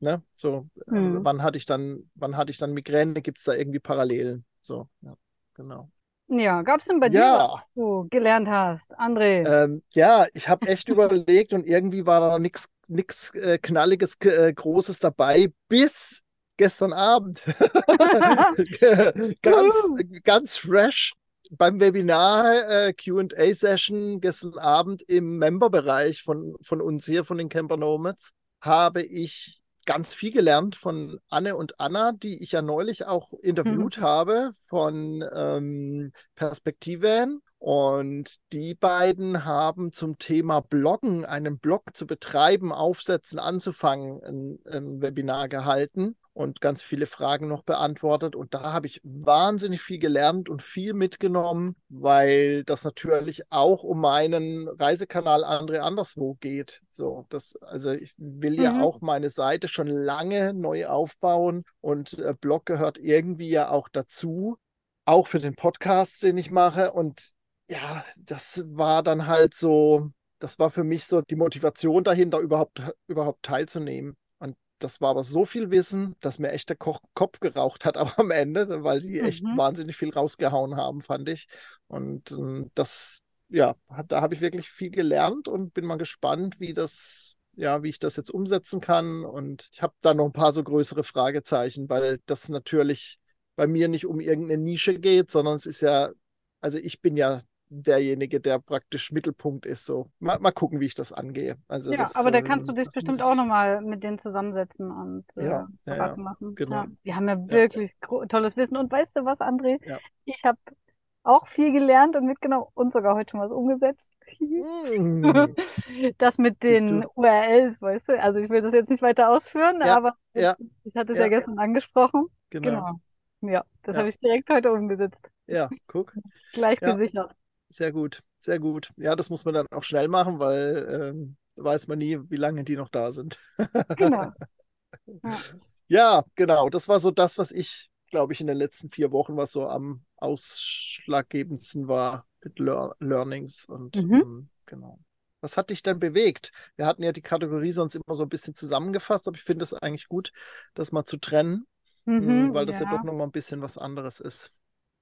ne, so, mhm. wann hatte ich dann, wann hatte ich dann Migräne, gibt es da irgendwie Parallelen? So, ja, genau. Ja, gab es denn bei dir, ja. was du gelernt hast, André? Ähm, ja, ich habe echt überlegt und irgendwie war da nichts nichts äh, Knalliges, äh, Großes dabei, bis gestern Abend. [LAUGHS] [LAUGHS] ganz, ganz fresh beim Webinar äh, QA-Session gestern Abend im Member-Bereich von, von uns hier, von den Camper Nomads, habe ich ganz viel gelernt von Anne und Anna, die ich ja neulich auch interviewt mhm. habe von ähm, Perspektiven. Und die beiden haben zum Thema Bloggen, einen Blog zu betreiben, aufsetzen, anzufangen, ein, ein Webinar gehalten und ganz viele Fragen noch beantwortet. Und da habe ich wahnsinnig viel gelernt und viel mitgenommen, weil das natürlich auch um meinen Reisekanal André Anderswo geht. So, das, also ich will mhm. ja auch meine Seite schon lange neu aufbauen und äh, Blog gehört irgendwie ja auch dazu. Auch für den Podcast, den ich mache. Und ja, das war dann halt so, das war für mich so die Motivation dahinter, überhaupt, überhaupt teilzunehmen. Das war aber so viel Wissen, dass mir echt der Koch Kopf geraucht hat [LAUGHS] auch am Ende, weil die echt mhm. wahnsinnig viel rausgehauen haben, fand ich. Und ähm, das, ja, da habe ich wirklich viel gelernt und bin mal gespannt, wie das ja, wie ich das jetzt umsetzen kann. Und ich habe da noch ein paar so größere Fragezeichen, weil das natürlich bei mir nicht um irgendeine Nische geht, sondern es ist ja, also ich bin ja derjenige, der praktisch Mittelpunkt ist. So, mal, mal gucken, wie ich das angehe. Also ja, das, aber da kannst du dich bestimmt auch nochmal mit denen zusammensetzen und äh, ja, beraten ja, lassen. Genau. Ja, die haben ja wirklich tolles Wissen. Und weißt du was, André? Ich habe auch viel gelernt und mitgenommen und sogar heute schon was umgesetzt. Mm. [LAUGHS] das mit den URLs, weißt du? Also ich will das jetzt nicht weiter ausführen, aber ich, ich, hatte es ja, gestern angesprochen. Genau. genau. Ja, das habe ich direkt heute umgesetzt. Ja, guck. Gleich gesichert. Sehr gut, sehr gut. Ja, das muss man dann auch schnell machen, weil ähm, weiß man nie, wie lange die noch da sind. Genau. [LAUGHS] Ja. ja, genau. Das war so das, was ich, glaube ich, in den letzten vier Wochen, was so am ausschlaggebendsten war mit Lear Learnings und mhm. ähm, genau. Was hat dich denn bewegt? Wir hatten ja die Kategorie sonst immer so ein bisschen zusammengefasst, aber ich finde es eigentlich gut, das mal zu trennen, mhm, weil das ja. ja doch nochmal ein bisschen was anderes ist.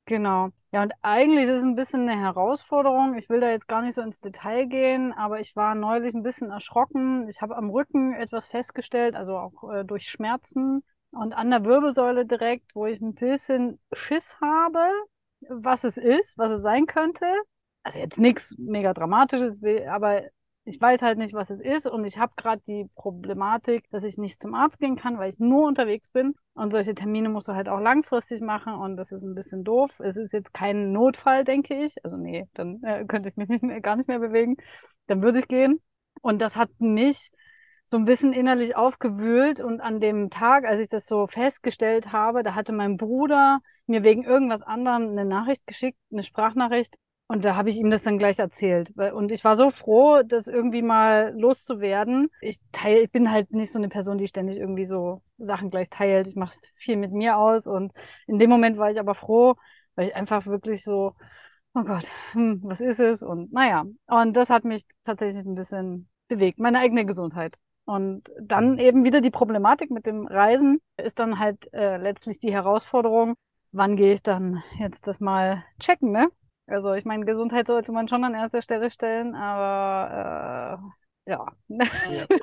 Genau. Ja, und eigentlich ist es ein bisschen eine Herausforderung. Ich will da jetzt gar nicht so ins Detail gehen, aber ich war neulich ein bisschen erschrocken. Ich habe am Rücken etwas festgestellt, also auch äh, durch Schmerzen und an der Wirbelsäule direkt, wo ich ein bisschen Schiss habe, was es ist, was es sein könnte. Also jetzt nichts mega Dramatisches, aber ich weiß halt nicht, was es ist und ich habe gerade die Problematik, dass ich nicht zum Arzt gehen kann, weil ich nur unterwegs bin und solche Termine musst du halt auch langfristig machen und das ist ein bisschen doof. Es ist jetzt kein Notfall, denke ich. Also nee, dann äh, könnte ich mich nicht mehr, gar nicht mehr bewegen. Dann würde ich gehen. Und das hat mich so ein bisschen innerlich aufgewühlt und an dem Tag, als ich das so festgestellt habe, da hatte mein Bruder mir wegen irgendwas anderem eine Nachricht geschickt, eine Sprachnachricht und da habe ich ihm das dann gleich erzählt. Und ich war so froh, das irgendwie mal loszuwerden. Ich teile, ich bin halt nicht so eine Person, die ständig irgendwie so Sachen gleich teilt. Ich mache viel mit mir aus. Und in dem Moment war ich aber froh, weil ich einfach wirklich so, oh Gott, hm, was ist es? Und naja, und das hat mich tatsächlich ein bisschen bewegt, meine eigene Gesundheit. Und dann eben wieder die Problematik mit dem Reisen ist dann halt äh, letztlich die Herausforderung, wann gehe ich dann jetzt das mal checken, ne? Also ich meine, Gesundheit sollte man schon an erster Stelle stellen, aber äh, ja. ja. [LAUGHS]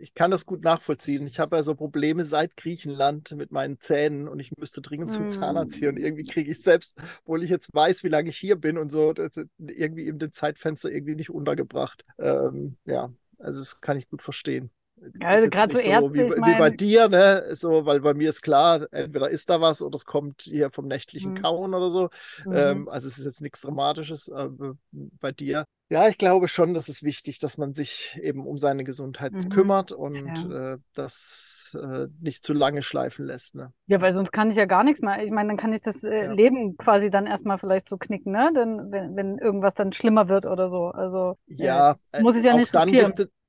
Ich kann das gut nachvollziehen. Ich habe ja so Probleme seit Griechenland mit meinen Zähnen und ich müsste dringend zum Zahnarzt hier und irgendwie kriege ich selbst, obwohl ich jetzt weiß, wie lange ich hier bin und so, irgendwie in dem Zeitfenster irgendwie nicht untergebracht. Ähm, ja, also das kann ich gut verstehen. Also gerade so Ärzte, wie, wie mein... bei dir, ne? So, weil bei mir ist klar, entweder ist da was oder es kommt hier vom nächtlichen mhm. Kauen oder so. Mhm. Ähm, also es ist jetzt nichts Dramatisches aber bei dir. Ja, ich glaube schon, dass es wichtig, dass man sich eben um seine Gesundheit mhm. kümmert und ja. äh, das äh, nicht zu lange schleifen lässt. Ne? Ja, weil sonst kann ich ja gar nichts mehr. Ich meine, dann kann ich das äh, ja. Leben quasi dann erstmal vielleicht so knicken, ne? Denn wenn, wenn irgendwas dann schlimmer wird oder so. Also ja, äh, muss ich ja nicht dann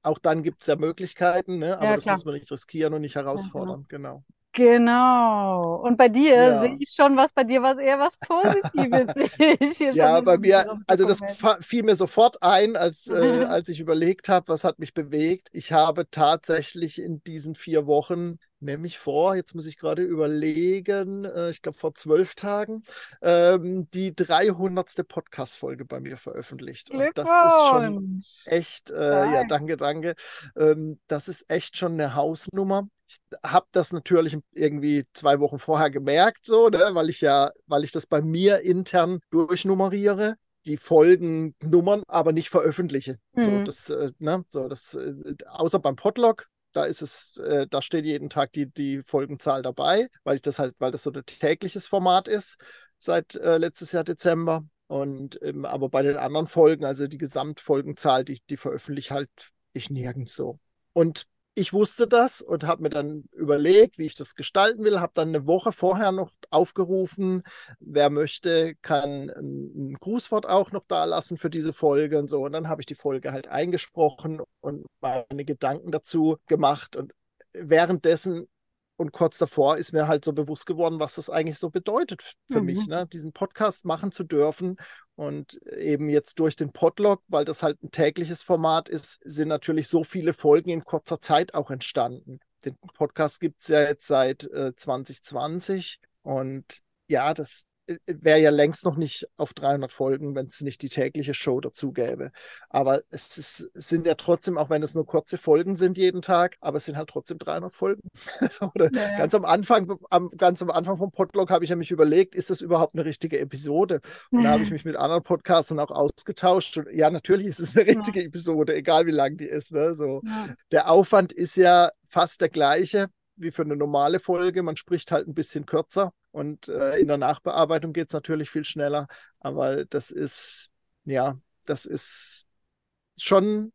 auch dann gibt es ja Möglichkeiten, ne? aber ja, das muss man nicht riskieren und nicht herausfordern. Ja, genau. genau. Genau. Und bei dir Ja. sehe ich schon was, bei dir war es eher was Positives. [LAUGHS] [LAUGHS] Ja, bei mir, also das fiel mir sofort ein, als, äh, als ich überlegt habe, was hat mich bewegt. Ich habe tatsächlich in diesen vier Wochen, nämlich vor, jetzt muss ich gerade überlegen, äh, ich glaube vor zwölf Tagen, ähm, die 300. Podcast-Folge bei mir veröffentlicht. Und das ist schon echt, äh, ja, danke, danke. Ähm, das ist echt schon eine Hausnummer. Ich habe das natürlich irgendwie zwei Wochen vorher gemerkt, so, ne, weil ich ja, weil ich das bei mir intern durchnummeriere, die Folgennummern aber nicht veröffentliche. So, Mhm. das, äh, ne, so, das, äh, außer beim Podlog. Da ist es, äh, da steht jeden Tag die, die Folgenzahl dabei, weil ich das halt, weil das so ein tägliches Format ist seit äh, letztes Jahr Dezember. Und ähm, aber bei den anderen Folgen, also die Gesamtfolgenzahl, die, die veröffentliche halt ich nirgends so. Und ich wusste das und habe mir dann überlegt, wie ich das gestalten will, habe dann eine Woche vorher noch aufgerufen, wer möchte, kann ein, Grußwort auch noch da lassen für diese Folge und so. Und dann habe ich die Folge halt eingesprochen und meine Gedanken dazu gemacht. Und währenddessen und kurz davor ist mir halt so bewusst geworden, was das eigentlich so bedeutet für Mhm. mich, ne? diesen Podcast machen zu dürfen. Und eben jetzt durch den Podlog, weil das halt ein tägliches Format ist, sind natürlich so viele Folgen in kurzer Zeit auch entstanden. Den Podcast gibt es ja jetzt seit äh, 2020 und ja, das wäre ja längst noch nicht auf 300 Folgen, wenn es nicht die tägliche Show dazu gäbe. Aber es, ist, es sind ja trotzdem, auch wenn es nur kurze Folgen sind jeden Tag, aber es sind halt trotzdem 300 Folgen. [LAUGHS] Oder Ja, ja. ganz am Anfang, am, ganz am Anfang vom Podlog habe ich ja mich überlegt, ist das überhaupt eine richtige Episode? Und da habe ich [LAUGHS] mich mit anderen Podcastern auch ausgetauscht. Und ja, natürlich ist es eine Ja. richtige Episode, egal wie lang die ist. Ne? So. Ja. Der Aufwand ist ja fast der gleiche wie für eine normale Folge. Man spricht halt ein bisschen kürzer und äh, in der Nachbearbeitung geht es natürlich viel schneller. Aber das ist, ja, das ist schon,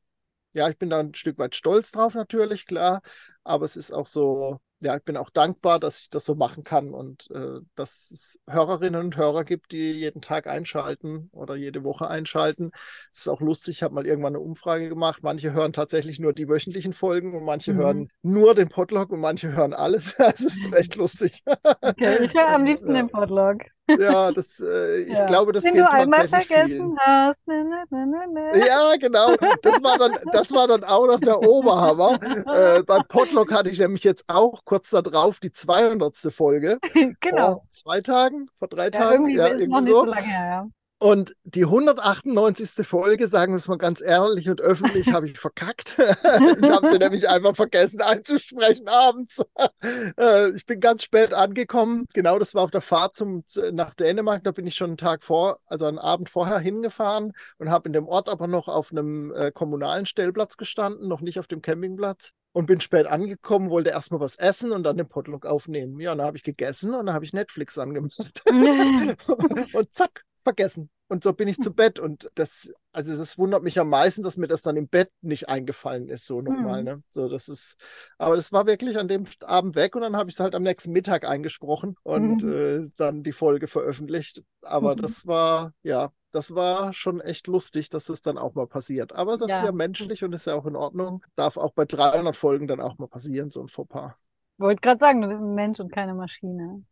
ja, ich bin da ein Stück weit stolz drauf natürlich, klar. Aber es ist auch so, ja, ich bin auch dankbar, dass ich das so machen kann und äh, dass es Hörerinnen und Hörer gibt, die jeden Tag einschalten oder jede Woche einschalten. Es ist auch lustig, ich habe mal irgendwann eine Umfrage gemacht. Manche hören tatsächlich nur die wöchentlichen Folgen und manche Mhm. hören nur den Podlog und manche hören alles. [LAUGHS] Es ist echt lustig. Okay, ich höre am liebsten den Podlog. Ja, das, äh, ich Ja. glaube, das Den geht du einmal vergessen vielen. hast. Ne, ne, ne. Ja, genau. Das war dann, das war dann auch noch der Oberhammer. Äh, beim Podlog hatte ich nämlich jetzt auch kurz darauf die 200. Folge. [LAUGHS] Genau. Vor zwei Tagen, vor drei Ja, Tagen. irgendwie Ja, ist noch irgendwie nicht so so. lange her, ja. Und die 198. Folge, sagen wir es mal ganz ehrlich und öffentlich, habe ich verkackt. [LAUGHS] ich habe sie nämlich einfach vergessen einzusprechen abends. [LAUGHS] Äh, ich bin ganz spät angekommen. Genau, das war auf der Fahrt zum, zu- nach Dänemark. Da bin ich schon einen Tag vor, also einen Abend vorher hingefahren und habe in dem Ort aber noch auf einem äh, kommunalen Stellplatz gestanden, noch nicht auf dem Campingplatz. Und bin spät angekommen, wollte erstmal was essen und dann den Podlog aufnehmen. Ja, und dann habe ich gegessen und dann habe ich Netflix angemacht. [LAUGHS] und zack, vergessen. Und so bin ich zu Bett. Und das, also das wundert mich am meisten, dass mir das dann im Bett nicht eingefallen ist, so nochmal. Mhm. Ne? So, das ist, aber das war wirklich an dem Abend weg und dann habe ich es halt am nächsten Mittag eingesprochen und Mhm. äh, dann die Folge veröffentlicht. Aber Mhm. das war, ja, das war schon echt lustig, dass das dann auch mal passiert. Aber das ist Ja. ja menschlich und ist ja auch in Ordnung. Darf auch bei 300 Folgen dann auch mal passieren, so ein Fauxpas. Wollte gerade sagen, du bist ein Mensch und keine Maschine.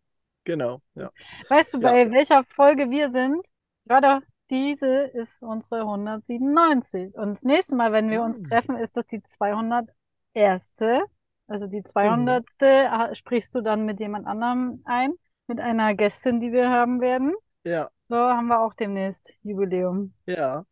Genau, ja. Weißt du, Ja. bei welcher Folge wir sind? Gerade diese ist unsere 197. Und das nächste Mal, wenn wir uns Hm. treffen, ist das die 201. Also Mhm. die 200. ha- sprichst du dann mit jemand anderem ein, mit einer Gästin, die wir haben werden. Ja, So haben wir auch demnächst Jubiläum. ja.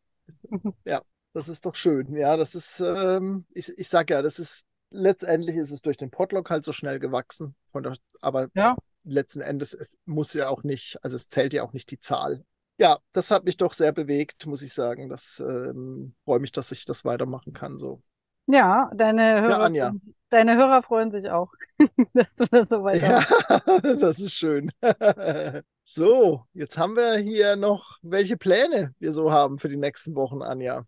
[LAUGHS] Ja, das ist doch schön. Ja, das ist, ähm, ich, ich sag ja, das ist, letztendlich ist es durch den Podlog halt so schnell gewachsen. Von der, aber Ja. Letzten Endes, es muss ja auch nicht, also es zählt ja auch nicht die Zahl. Ja, das hat mich doch sehr bewegt, muss ich sagen. Das ähm, freue mich, dass ich das weitermachen kann. So. Ja, deine Hörer, freuen- deine Hörer freuen sich auch, [LAUGHS] dass du das so weiter Ja, [LAUGHS] das ist schön. [LAUGHS] So, jetzt haben wir hier noch welche Pläne wir so haben für die nächsten Wochen, Anja.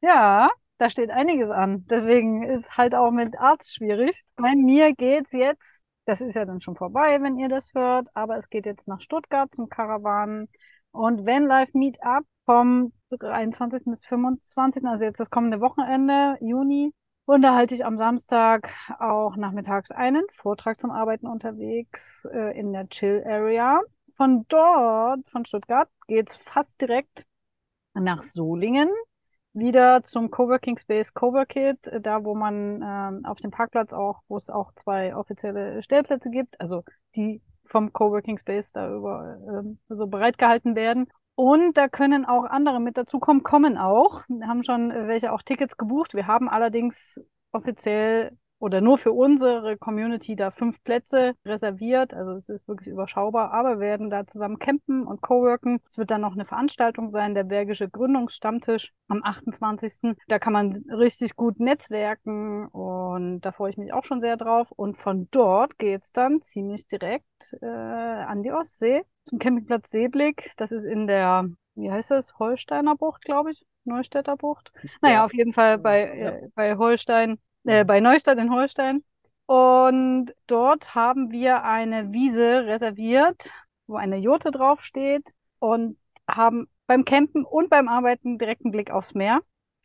Ja, da steht einiges an. Deswegen ist halt auch mit Arzt schwierig. Bei mir geht's jetzt, das ist ja dann schon vorbei, wenn ihr das hört, aber es geht jetzt nach Stuttgart zum Karawanen und Van Life Meetup vom 23. bis 25., also jetzt das kommende Wochenende, Juni, Und da halte ich am Samstag auch nachmittags einen Vortrag zum Arbeiten unterwegs äh, in der Chill Area. Von dort, von Stuttgart, geht's fast direkt nach Solingen wieder zum Coworking Space Coworkit, äh, da wo man ähm, auf dem Parkplatz auch, wo es auch zwei offizielle Stellplätze gibt, also die vom Coworking Space da über ähm, so bereitgehalten werden. Und da können auch andere mit dazukommen, kommen auch. Wir haben schon äh, welche auch Tickets gebucht. Wir haben allerdings offiziell oder nur für unsere Community da fünf Plätze reserviert. Also es ist wirklich überschaubar, aber wir werden da zusammen campen und coworken. Es wird dann noch eine Veranstaltung sein, der Bergische Gründungsstammtisch am 28. Da kann man richtig gut netzwerken und da freue ich mich auch schon sehr drauf. Und von dort geht es dann ziemlich direkt äh, an die Ostsee zum Campingplatz Seeblick. Das ist in der, wie heißt das, Holsteiner Bucht, glaube ich. Neustädter Bucht. Naja, ja. auf jeden Fall bei, ja. äh, bei Holstein äh, bei Neustadt in Holstein. Und dort haben wir eine Wiese reserviert, wo eine Jote draufsteht und haben beim Campen und beim Arbeiten direkten Blick aufs Meer.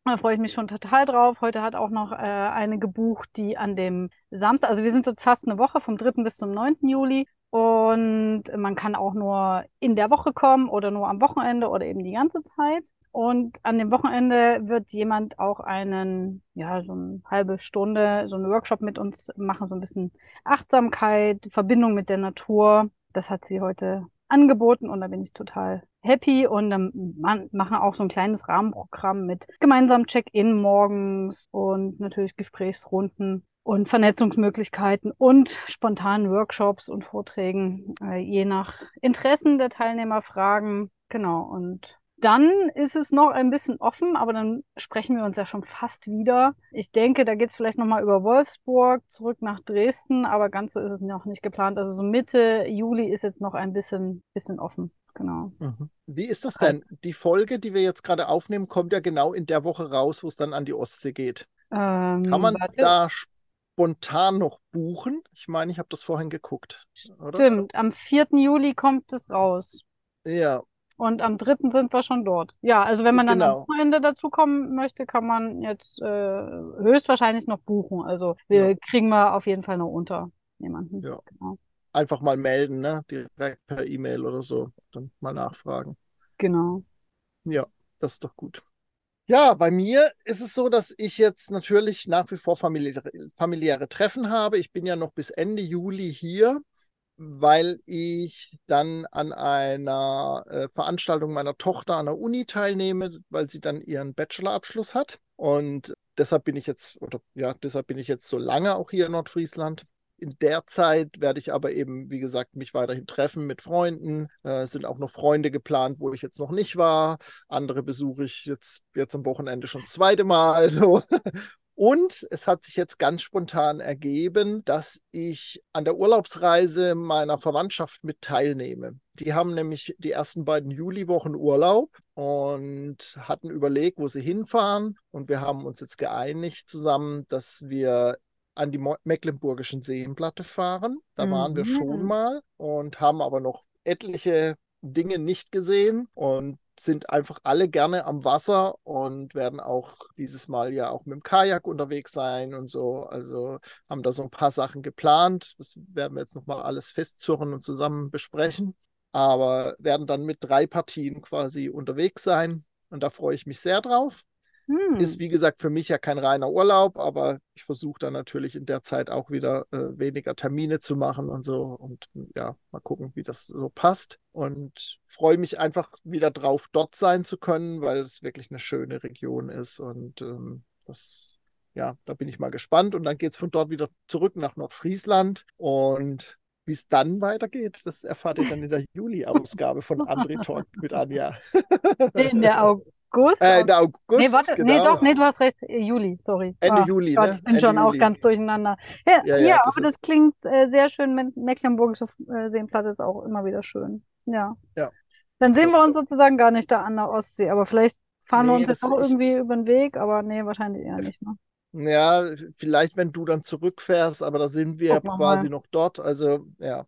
Da freue ich mich schon total drauf. Heute hat auch noch äh, eine gebucht, die an dem Samstag, also wir sind dort fast eine Woche, vom 3. bis zum 9. Juli. Und man kann auch nur in der Woche kommen oder nur am Wochenende oder eben die ganze Zeit. Und an dem Wochenende wird jemand auch einen, ja, so eine halbe Stunde, so einen Workshop mit uns machen, so ein bisschen Achtsamkeit, Verbindung mit der Natur. Das hat sie heute angeboten und da bin ich total happy und dann machen auch so ein kleines Rahmenprogramm mit gemeinsamen Check-in morgens und natürlich Gesprächsrunden und Vernetzungsmöglichkeiten und spontanen Workshops und Vorträgen, äh, je nach Interessen der Teilnehmer, Fragen. Genau. Und dann ist es noch ein bisschen offen, aber dann sprechen wir uns ja schon fast wieder. Ich denke, da geht es vielleicht nochmal über Wolfsburg zurück nach Dresden, aber ganz so ist es noch nicht geplant. Also so Mitte Juli ist jetzt noch ein bisschen, bisschen offen. Genau. Mhm. Wie ist das denn? Die Folge, die wir jetzt gerade aufnehmen, kommt ja genau in der Woche raus, wo es dann an die Ostsee geht. Ähm, Kann man warte. da spontan noch buchen? Ich meine, ich habe das vorhin geguckt. Oder? Stimmt, am 4. Juli kommt es raus. Ja, und am dritten sind wir schon dort. Ja, also wenn man dann genau. am Wochenende dazukommen möchte, kann man jetzt äh, höchstwahrscheinlich noch buchen. Also wir ja. kriegen wir auf jeden Fall noch unter jemanden. Ja. Genau. Einfach mal melden, ne? Direkt per E-Mail oder so. Dann mal nachfragen. Genau. Ja, das ist doch gut. Ja, bei mir ist es so, dass ich jetzt natürlich nach wie vor familiäre, familiäre Treffen habe. Ich bin ja noch bis Ende Juli hier weil ich dann an einer äh, Veranstaltung meiner Tochter an der Uni teilnehme, weil sie dann ihren Bachelorabschluss hat. Und deshalb bin ich jetzt, oder ja, deshalb bin ich jetzt so lange auch hier in Nordfriesland. In der Zeit werde ich aber eben, wie gesagt, mich weiterhin treffen mit Freunden. Äh, sind auch noch Freunde geplant, wo ich jetzt noch nicht war. Andere besuche ich jetzt, jetzt am Wochenende schon das zweite Mal. [LAUGHS] Also. Und es hat sich jetzt ganz spontan ergeben, dass ich an der Urlaubsreise meiner Verwandtschaft mit teilnehme. Die haben nämlich die ersten beiden Juliwochen Urlaub und hatten überlegt, wo sie hinfahren. Und wir haben uns jetzt geeinigt zusammen, dass wir an die Mecklenburgischen Seenplatte fahren. Da mhm. waren wir schon mhm. mal und haben aber noch etliche Dinge nicht gesehen. Und sind einfach alle gerne am Wasser und werden auch dieses Mal ja auch mit dem Kajak unterwegs sein und so. Also haben da so ein paar Sachen geplant. Das werden wir jetzt nochmal alles festzurren und zusammen besprechen. Aber werden dann mit drei Partien quasi unterwegs sein. Und da freue ich mich sehr drauf. Hm. Ist wie gesagt für mich ja kein reiner Urlaub, aber ich versuche dann natürlich in der Zeit auch wieder äh, weniger Termine zu machen und so und ja, mal gucken, wie das so passt. Und freue mich einfach wieder drauf, dort sein zu können, weil es wirklich eine schöne Region ist und ähm, das ja, da bin ich mal gespannt. Und dann geht es von dort wieder zurück nach Nordfriesland. Und wie es dann weitergeht, das erfahrt ihr dann in der [LAUGHS] Juli-Ausgabe von André Talk mit Anja. In der August. August? Äh, Ende August. Nee, warte, genau. nee, doch, nee, du hast recht. Äh, Juli, sorry. Ende oh, Juli. Gott, ne? ich bin Ende schon Juli. auch ganz durcheinander. Ja, ja, ja, ja das aber das klingt äh, sehr schön. Mecklenburgische äh, Seenplatte ist auch immer wieder schön. Ja. ja. Dann sehen wir uns sozusagen gar nicht da an der Ostsee, aber vielleicht fahren nee, wir uns jetzt auch irgendwie über den Weg, aber nee, wahrscheinlich eher nicht. Ne? Ja, vielleicht, wenn du dann zurückfährst, aber da sind wir quasi mal. noch dort. Also, ja.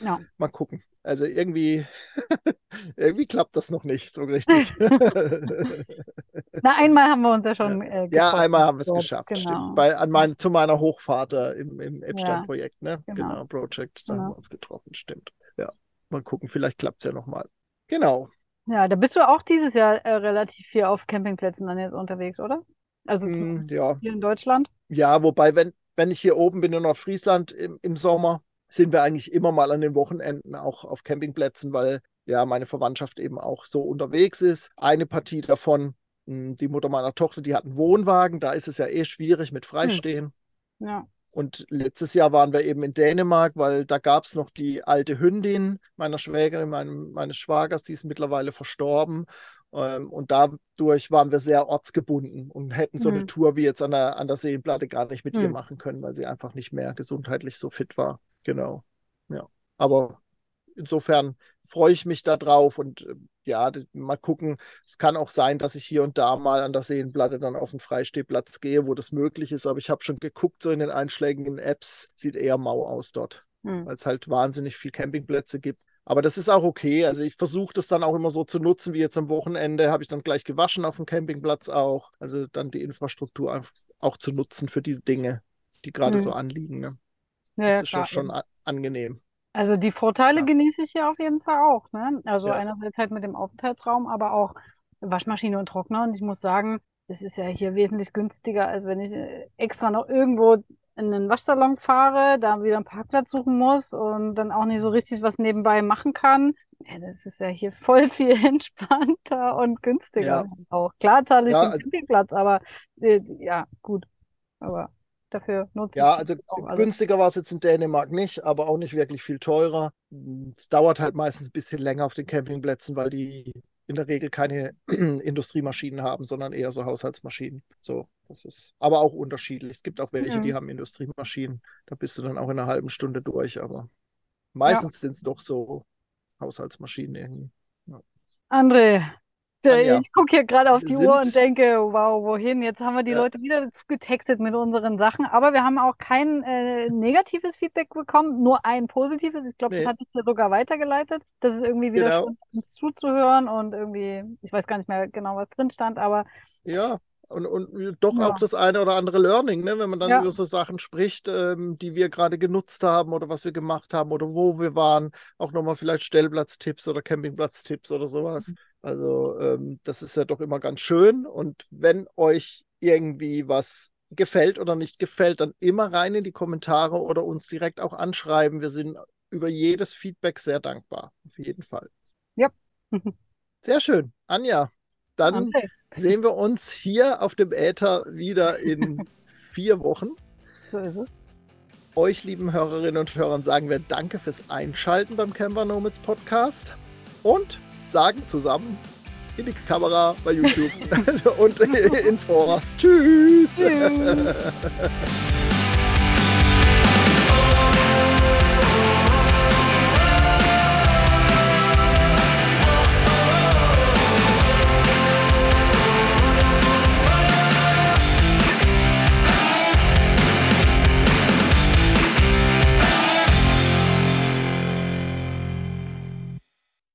ja. Mal gucken. Also irgendwie, [LAUGHS] irgendwie klappt das noch nicht so richtig. [LAUGHS] Na, einmal haben wir uns ja schon. Äh, ja einmal haben wir es geschafft. Genau. Bei, an mein, zu meiner Hochfahrt im, im Epstein-Projekt, ne? Genau. genau, Project, da genau. haben wir uns getroffen, stimmt. Ja, mal gucken, vielleicht klappt es ja nochmal. Genau. Ja, da bist du auch dieses Jahr äh, relativ viel auf Campingplätzen dann jetzt unterwegs, oder? Also mm, ja. hier in Deutschland? Ja, wobei, wenn, wenn ich hier oben bin in Nordfriesland im, im Sommer, sind wir eigentlich immer mal an den Wochenenden auch auf Campingplätzen, weil ja meine Verwandtschaft eben auch so unterwegs ist. Eine Partie davon, hm, die Mutter meiner Tochter, die hat einen Wohnwagen, da ist es ja eh schwierig mit hm. Freistehen. Hm. Ja. Und letztes Jahr waren wir eben in Dänemark, weil da gab es noch die alte Hündin meiner Schwägerin, meinem, meines Schwagers, die ist mittlerweile verstorben. Ähm, und dadurch waren wir sehr ortsgebunden und hätten so mhm. eine Tour wie jetzt an der, an der Seenplatte gar nicht mit mhm. ihr machen können, weil sie einfach nicht mehr gesundheitlich so fit war. Genau. Ja. Aber insofern freue ich mich da drauf und äh, ja, mal gucken. Es kann auch sein, dass ich hier und da mal an der Seenplatte dann auf den Freistehplatz gehe, wo das möglich ist. Aber ich habe schon geguckt, so in den einschlägigen Apps, sieht eher mau aus dort, mhm. weil es halt wahnsinnig viel Campingplätze gibt. Aber das ist auch okay. Also ich versuche das dann auch immer so zu nutzen, wie jetzt am Wochenende habe ich dann gleich gewaschen auf dem Campingplatz auch. Also dann die Infrastruktur auch zu nutzen für diese Dinge, die gerade mhm. so anliegen. Ne? Ja, das ist klar, schon, angenehm. Also die Vorteile ja. genieße ich hier auf jeden Fall auch. Ne? Also ja. einerseits halt mit dem Aufenthaltsraum, aber auch Waschmaschine und Trockner. Und ich muss sagen, das ist ja hier wesentlich günstiger, als wenn ich äh, extra noch irgendwo in einen Waschsalon fahre, da wieder einen Parkplatz suchen muss und dann auch nicht so richtig was nebenbei machen kann. Ja, das ist ja hier voll viel [LAUGHS] entspannter und günstiger ja. auch. Klar zahle ich ja, den Campingplatz, aber äh, ja, gut. Aber dafür nutze Ja, also günstiger war es jetzt in Dänemark nicht, aber auch nicht wirklich viel teurer. Es dauert halt meistens ein bisschen länger auf den Campingplätzen, weil die in der Regel keine [CLEARS THROAT] Industriemaschinen haben, sondern eher so Haushaltsmaschinen. So, das ist aber auch unterschiedlich. Es gibt auch welche, ja. die haben Industriemaschinen. Da bist du dann auch in einer halben Stunde durch, aber meistens ja. sind es doch so Haushaltsmaschinen irgendwie. Ja. André, Anja, ich gucke hier gerade auf die Uhr und denke, wow, wohin? Jetzt haben wir die ja. Leute wieder dazu getextet mit unseren Sachen, aber wir haben auch kein äh, negatives Feedback bekommen, nur ein positives. Ich glaube, nee. das hat dich ja sogar weitergeleitet. Das ist irgendwie wieder genau. schön, uns zuzuhören und irgendwie, ich weiß gar nicht mehr genau, was drin stand, aber ja, und, und doch ja. auch das eine oder andere Learning, ne? wenn man dann ja. über so Sachen spricht, ähm, die wir gerade genutzt haben oder was wir gemacht haben oder wo wir waren. Auch nochmal vielleicht Stellplatztipps oder Campingplatztipps oder sowas. Also ähm, das ist ja doch immer ganz schön. Und wenn euch irgendwie was gefällt oder nicht gefällt, dann immer rein in die Kommentare oder uns direkt auch anschreiben. Wir sind über jedes Feedback sehr dankbar. Auf jeden Fall. Ja. [LAUGHS] Sehr schön. Anja, dann okay. sehen wir uns hier auf dem Äther wieder in [LAUGHS] vier Wochen. So ist es. Euch, lieben Hörerinnen und Hörern, sagen wir Danke fürs Einschalten beim Camper Nomads Podcast und sagen zusammen in die Kamera bei YouTube [LAUGHS] und [LAUGHS] ins Ohr. Tschüss. Tschüss. [LAUGHS]